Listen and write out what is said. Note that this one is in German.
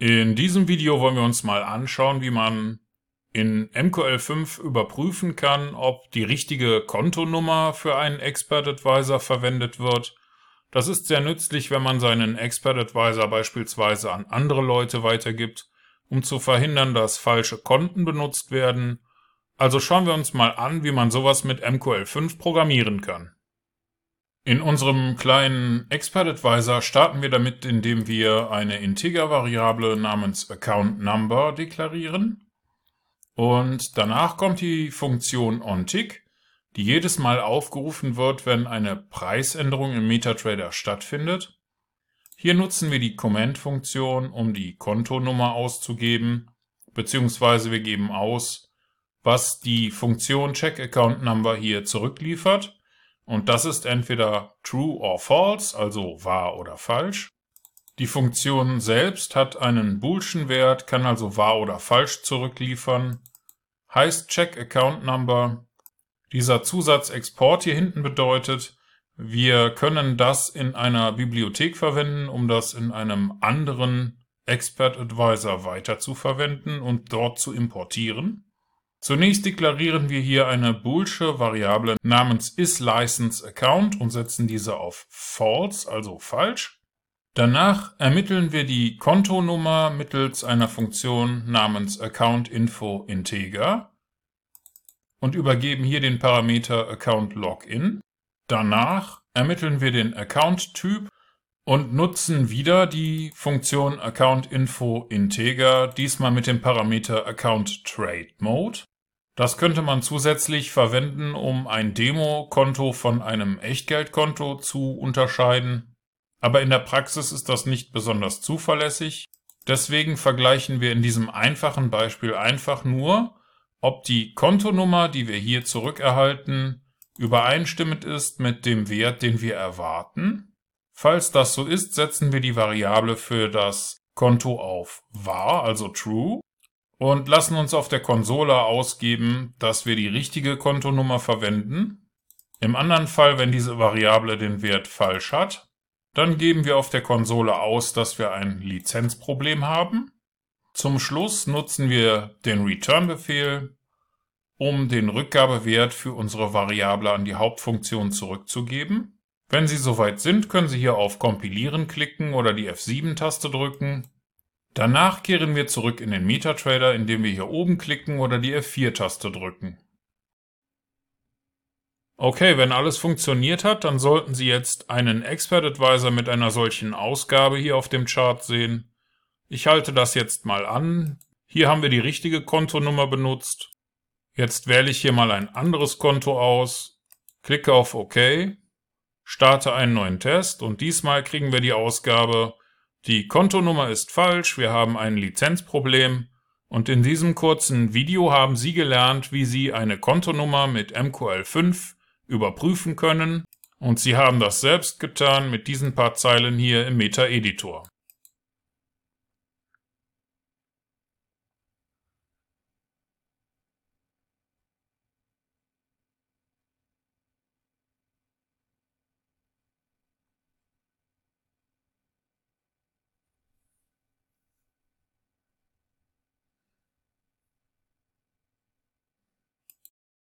In diesem Video wollen wir uns mal anschauen, wie man in MQL5 überprüfen kann, ob die richtige Kontonummer für einen Expert Advisor verwendet wird. Das ist sehr nützlich, wenn man seinen Expert Advisor beispielsweise an andere Leute weitergibt, um zu verhindern, dass falsche Konten benutzt werden. Also schauen wir uns mal an, wie man sowas mit MQL5 programmieren kann. In unserem kleinen Expert Advisor starten wir damit, indem wir eine Integer-Variable namens AccountNumber deklarieren. Und danach kommt die Funktion onTick, die jedes Mal aufgerufen wird, wenn eine Preisänderung im MetaTrader stattfindet. Hier nutzen wir die Comment-Funktion, um die Kontonummer auszugeben, beziehungsweise wir geben aus, was die Funktion CheckAccountNumber hier zurückliefert. Und das ist entweder true or false, also wahr oder falsch. Die Funktion selbst hat einen boolschen Wert, kann also wahr oder falsch zurückliefern. Heißt check account number. Dieser Zusatzexport hier hinten bedeutet, wir können das in einer Bibliothek verwenden, um das in einem anderen Expert Advisor weiter zu verwenden und dort zu importieren. Zunächst deklarieren wir hier eine boolsche Variable namens isLicenseAccount und setzen diese auf false, also falsch. Danach ermitteln wir die Kontonummer mittels einer Funktion namens AccountInfoInteger und übergeben hier den Parameter AccountLogin. Danach ermitteln wir den Account-Typ und nutzen wieder die Funktion AccountInfoInteger, diesmal mit dem Parameter AccountTradeMode. Das könnte man zusätzlich verwenden, um ein Demokonto von einem Echtgeldkonto zu unterscheiden. Aber in der Praxis ist das nicht besonders zuverlässig. Deswegen vergleichen wir in diesem einfachen Beispiel einfach nur, ob die Kontonummer, die wir hier zurückerhalten, übereinstimmend ist mit dem Wert, den wir erwarten. Falls das so ist, setzen wir die Variable für das Konto auf wahr, also true, und lassen uns auf der Konsole ausgeben, dass wir die richtige Kontonummer verwenden. Im anderen Fall, wenn diese Variable den Wert falsch hat, dann geben wir auf der Konsole aus, dass wir ein Lizenzproblem haben. Zum Schluss nutzen wir den Return-Befehl, um den Rückgabewert für unsere Variable an die Hauptfunktion zurückzugeben. Wenn Sie soweit sind, können Sie hier auf Kompilieren klicken oder die F7-Taste drücken Danach kehren wir zurück in den MetaTrader, indem wir hier oben klicken oder die F4-Taste drücken. Okay, wenn alles funktioniert hat, dann sollten Sie jetzt einen Expert Advisor mit einer solchen Ausgabe hier auf dem Chart sehen. Ich halte das jetzt mal an. Hier haben wir die richtige Kontonummer benutzt. Jetzt wähle ich hier mal ein anderes Konto aus, klicke auf OK, starte einen neuen Test und diesmal kriegen wir die Ausgabe die Kontonummer ist falsch, wir haben ein Lizenzproblem und in diesem kurzen Video haben Sie gelernt, wie Sie eine Kontonummer mit MQL5 überprüfen können und Sie haben das selbst getan mit diesen paar Zeilen hier im Meta-Editor.